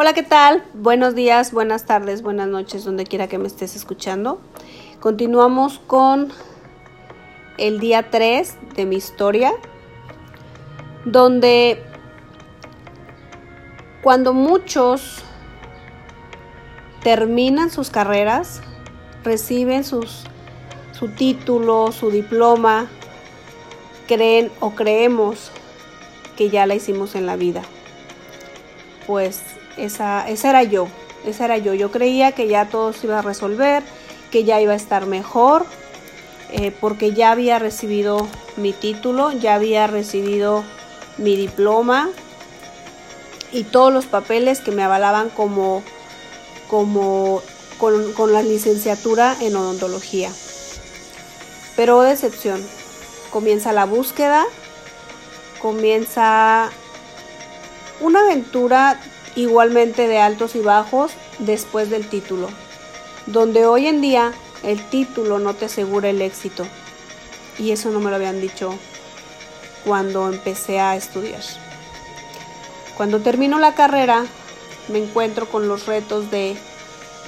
Hola, ¿qué tal? Buenos días, buenas tardes, buenas noches, donde quiera que me estés escuchando. Continuamos con el día 3 de mi historia, donde cuando muchos terminan sus carreras, reciben sus, su título, su diploma, creen o creemos que ya la hicimos en la vida. Pues esa, esa era yo, esa era yo. Yo creía que ya todo se iba a resolver, que ya iba a estar mejor, eh, porque ya había recibido mi título, ya había recibido mi diploma y todos los papeles que me avalaban como, como con, con la licenciatura en odontología. Pero decepción, comienza la búsqueda, comienza una aventura igualmente de altos y bajos después del título, donde hoy en día el título no te asegura el éxito. Y eso no me lo habían dicho cuando empecé a estudiar. Cuando termino la carrera me encuentro con los retos de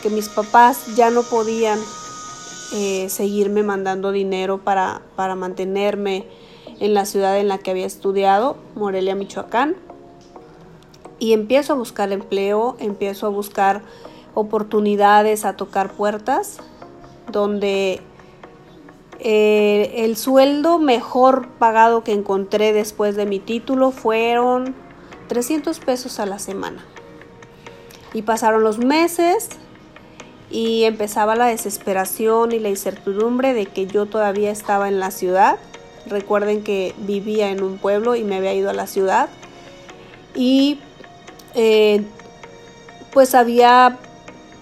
que mis papás ya no podían eh, seguirme mandando dinero para, para mantenerme en la ciudad en la que había estudiado, Morelia, Michoacán y empiezo a buscar empleo, empiezo a buscar oportunidades, a tocar puertas, donde eh, el sueldo mejor pagado que encontré después de mi título fueron 300 pesos a la semana. Y pasaron los meses y empezaba la desesperación y la incertidumbre de que yo todavía estaba en la ciudad. Recuerden que vivía en un pueblo y me había ido a la ciudad. Y eh, pues había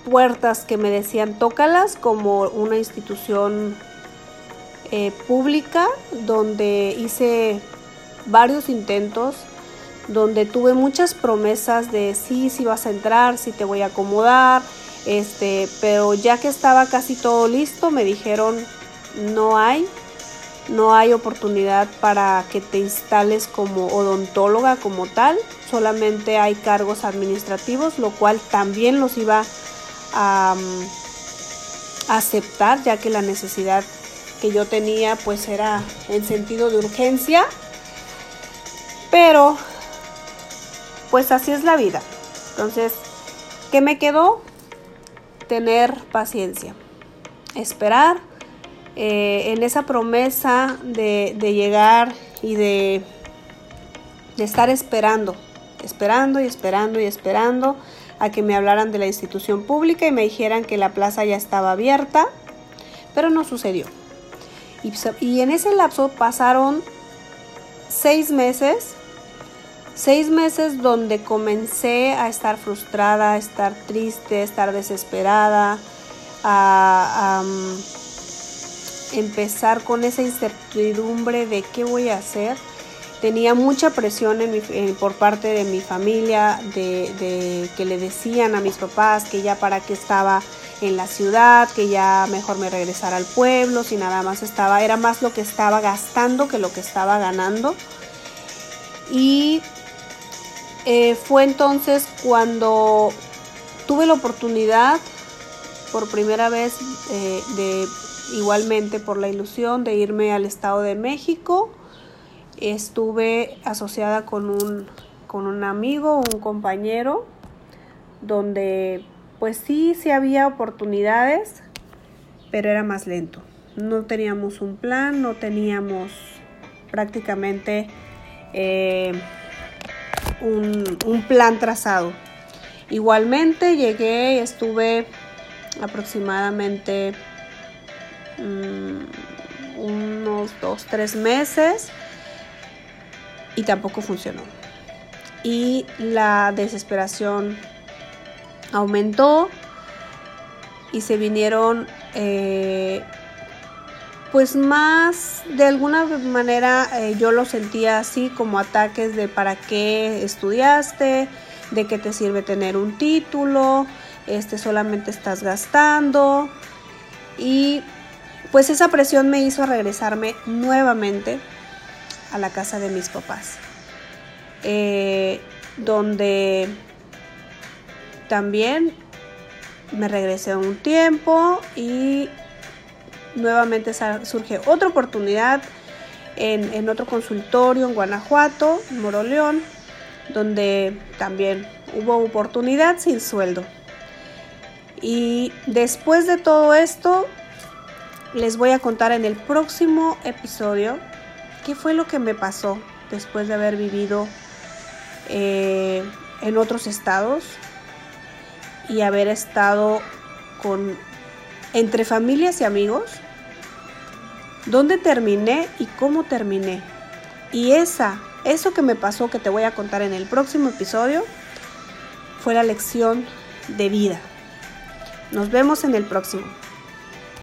puertas que me decían tócalas como una institución eh, pública donde hice varios intentos donde tuve muchas promesas de sí, sí vas a entrar, sí te voy a acomodar, este, pero ya que estaba casi todo listo, me dijeron no hay, no hay oportunidad para que te instales como odontóloga como tal, solamente hay cargos administrativos, lo cual también los iba a, aceptar, ya que la necesidad que yo tenía pues era en sentido de urgencia. Pero pues así es la vida. Entonces, ¿qué me quedó? Tener paciencia, esperar eh, en esa promesa de, llegar y de, estar esperando, esperando y esperando y esperando a que me hablaran de la institución pública y me dijeran que la plaza ya estaba abierta, pero no sucedió. Y, en ese lapso pasaron seis meses, seis meses donde comencé a estar frustrada, a estar triste, a estar desesperada, a, empezar con esa incertidumbre de qué voy a hacer. Tenía mucha presión en por parte de mi familia, de, que le decían a mis papás que ya para qué estaba en la ciudad, que ya mejor me regresara al pueblo, si nada más estaba, era más lo que estaba gastando que lo que estaba ganando. Y eh, fue entonces cuando tuve la oportunidad por primera vez eh, de igualmente por la ilusión de irme al Estado de México. Estuve asociada con un, con un amigo, un compañero, donde pues sí, sí había oportunidades, pero era más lento. No teníamos un plan, no teníamos prácticamente eh, un, un plan trazado. Igualmente llegué, estuve aproximadamente dos, tres meses y tampoco funcionó. Y la desesperación aumentó y se vinieron eh, pues más de alguna manera eh, yo lo sentía así como ataques de para qué estudiaste, de qué te sirve tener un título, este solamente estás gastando y pues esa presión me hizo regresarme nuevamente a la casa de mis papás, eh, donde también me regresé un tiempo y nuevamente surge otra oportunidad en, en, otro consultorio en Guanajuato, en Moroleón, donde también hubo oportunidad sin sueldo. Y después de todo esto, les voy a contar en el próximo episodio qué fue lo que me pasó después de haber vivido eh, en otros estados y haber estado con entre familias y amigos, dónde terminé y cómo terminé. Y esa, eso que me pasó que te voy a contar en el próximo episodio, fue la lección de vida. Nos vemos en el próximo.